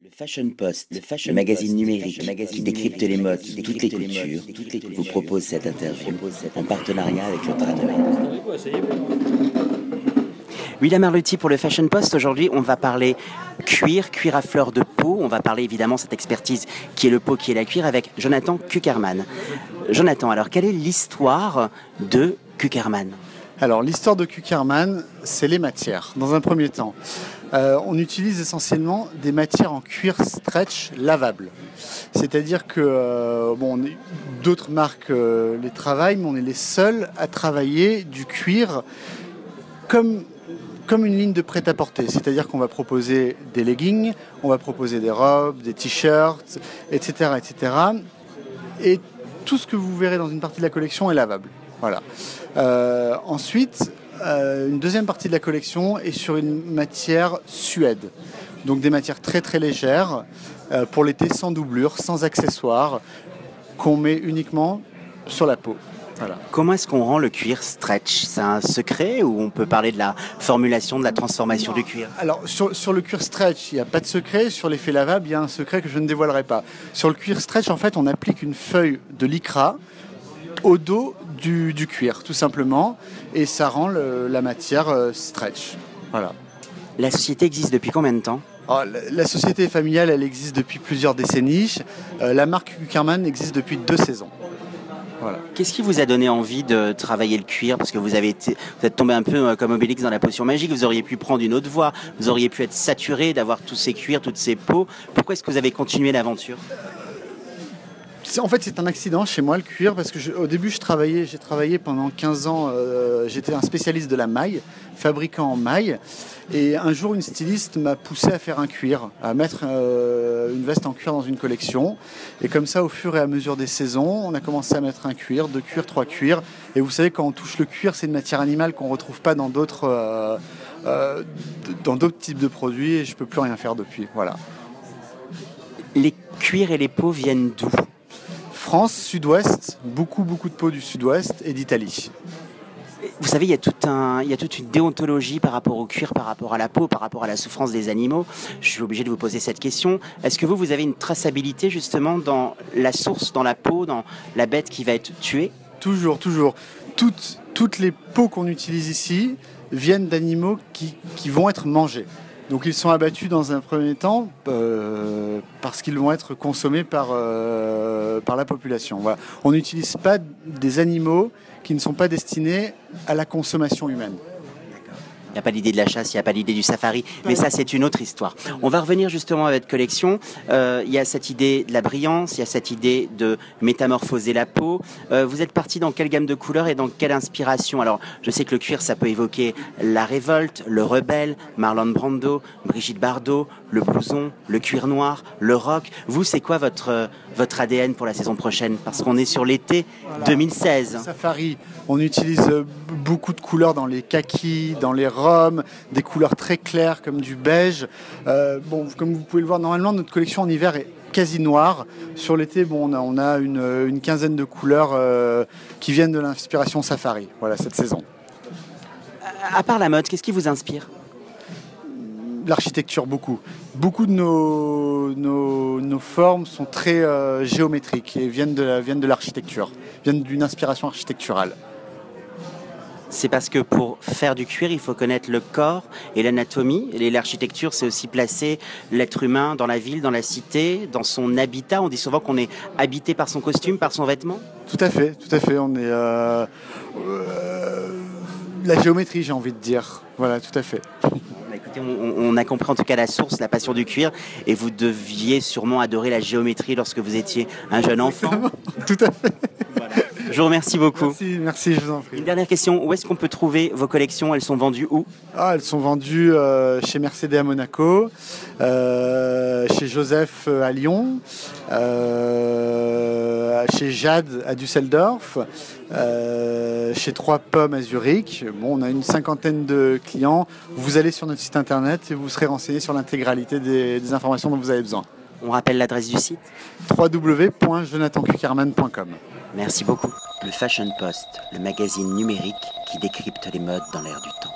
Le Fashion Post, le, fashion magazine numérique qui décrypte les modes, toutes les cultures, vous propose cette interview en partenariat avec le William Arluti pour le Fashion Post. Aujourd'hui, on va parler cuir, cuir à fleur de peau. On va parler évidemment cette expertise qui est le peau, qui est la cuir avec Jonathan Kuckerman. Jonathan, alors quelle est l'histoire de Kuckerman alors l'histoire de Kuckerman, c'est les matières. Dans un premier temps, euh, on utilise essentiellement des matières en cuir stretch lavable. C'est-à-dire que euh, d'autres marques euh, les travaillent, mais on est les seuls à travailler du cuir comme comme une ligne de prêt-à-porter, c'est-à-dire qu'on va proposer des leggings, on va proposer des robes, des t-shirts, etc., etc. Et tout ce que vous verrez dans une partie de la collection est lavable. Voilà. Ensuite, euh, une deuxième partie de la collection est sur une matière suède. Donc des matières très très légères euh, pour l'été sans doublure, sans accessoires, qu'on met uniquement sur la peau. Voilà. Comment est-ce qu'on rend le cuir stretch? C'est un secret ou on peut parler de la formulation, de la transformation du cuir? Alors sur, sur, le cuir stretch, il n'y a pas de secret. Sur l'effet lavable, il y a un secret que je ne dévoilerai pas. Sur le cuir stretch, en fait, on applique une feuille de lycra au dos du, cuir, tout simplement, et ça rend la matière euh, stretch. Voilà. La société existe depuis combien de temps? Ah, la, société familiale, elle existe depuis plusieurs décennies. Euh, la marque Kuckerman existe depuis deux saisons. Voilà. Qu'est-ce qui vous a donné envie de travailler le cuir? Parce que vous avez été, vous êtes tombé un peu euh, comme Obélix dans la potion magique. Vous auriez pu prendre une autre voie. Vous auriez pu être saturé d'avoir tous ces cuirs, toutes ces peaux. Pourquoi est-ce que vous avez continué l'aventure? En fait, c'est un accident chez moi, le cuir, parce que au début, je travaillais, j'ai travaillé pendant 15 ans, euh, j'étais un spécialiste de la maille, fabricant en maille. Et un jour, une styliste m'a poussé à faire un cuir, à mettre euh, une veste en cuir dans une collection. Et comme ça, au fur et à mesure des saisons, on a commencé à mettre un cuir, deux cuirs, trois cuirs. Et vous savez, quand on touche le cuir, c'est une matière animale qu'on ne retrouve pas dans d'autres, euh, dans d'autres types de produits. Et je ne peux plus rien faire depuis. Voilà. Les cuirs et les peaux viennent d'où? France, sud-ouest, beaucoup, beaucoup de peaux du sud-ouest et d'Italie. Vous savez, il y, a tout un, il y a toute une déontologie par rapport au cuir, par rapport à la peau, par rapport à la souffrance des animaux. Je suis obligé de vous poser cette question. Est-ce que vous, vous avez une traçabilité justement dans la source, dans la peau, dans la bête qui va être tuée? Toujours, toujours. Toutes, toutes les peaux qu'on utilise ici viennent d'animaux qui, qui vont être mangés. Donc ils sont abattus dans un premier temps euh, parce qu'ils vont être consommés par, euh, par la population. On n'utilise pas des animaux qui ne sont pas destinés à la consommation humaine. Il n'y a pas l'idée de la chasse, il n'y a pas l'idée du safari, mais ça c'est une autre histoire. On va revenir justement à votre collection. Euh, il y a cette idée de la brillance, il y a cette idée de métamorphoser la peau. Euh, vous êtes parti dans quelle gamme de couleurs et dans quelle inspiration? Alors je sais que le cuir ça peut évoquer la révolte, le rebelle, Marlon Brando, Brigitte Bardot, le blouson, le cuir noir, le rock. Vous c'est quoi votre, votre ADN pour la saison prochaine? Parce qu'on est sur l'été 2016. Safari, on utilise beaucoup de couleurs dans les kakis, dans les robes, des couleurs très claires comme du beige. Euh, bon, comme vous pouvez le voir, normalement notre collection en hiver est quasi noire. Sur l'été, bon, on a, une, quinzaine de couleurs euh, qui viennent de l'inspiration safari. Voilà cette saison. À part la mode, qu'est-ce qui vous inspire? L'architecture, beaucoup. Beaucoup de nos, nos, formes sont très euh, géométriques et viennent de l'architecture, viennent d'une inspiration architecturale c'est parce que pour faire du cuir, il faut connaître le corps et l'anatomie. Et l'architecture, c'est aussi placer l'être humain dans la ville, dans la cité, dans son habitat. On dit souvent qu'on est habité par son costume, par son vêtement. Tout à fait, tout à fait. On est euh, euh, la géométrie, j'ai envie de dire. Voilà, tout à fait. Bah, écoutez, on, a compris en tout cas la source, la passion du cuir, et vous deviez sûrement adorer la géométrie lorsque vous étiez un jeune enfant. tout à fait. Je vous remercie beaucoup. Merci, merci, je vous en prie. Une dernière question, où est-ce qu'on peut trouver vos collections? Elles sont vendues où? Ah, Elles sont vendues euh, chez Mercedes à Monaco, euh, chez Joseph euh, à Lyon, chez Jade à Düsseldorf, chez Trois Pommes à Zurich. Bon, on a une cinquantaine de clients. Vous allez sur notre site internet et vous serez renseigné sur l'intégralité des, des informations dont vous avez besoin. On rappelle l'adresse du site www.jonathancucarman.com. Merci beaucoup. Le Fashion Post, le magazine numérique qui décrypte les modes dans l'air du temps.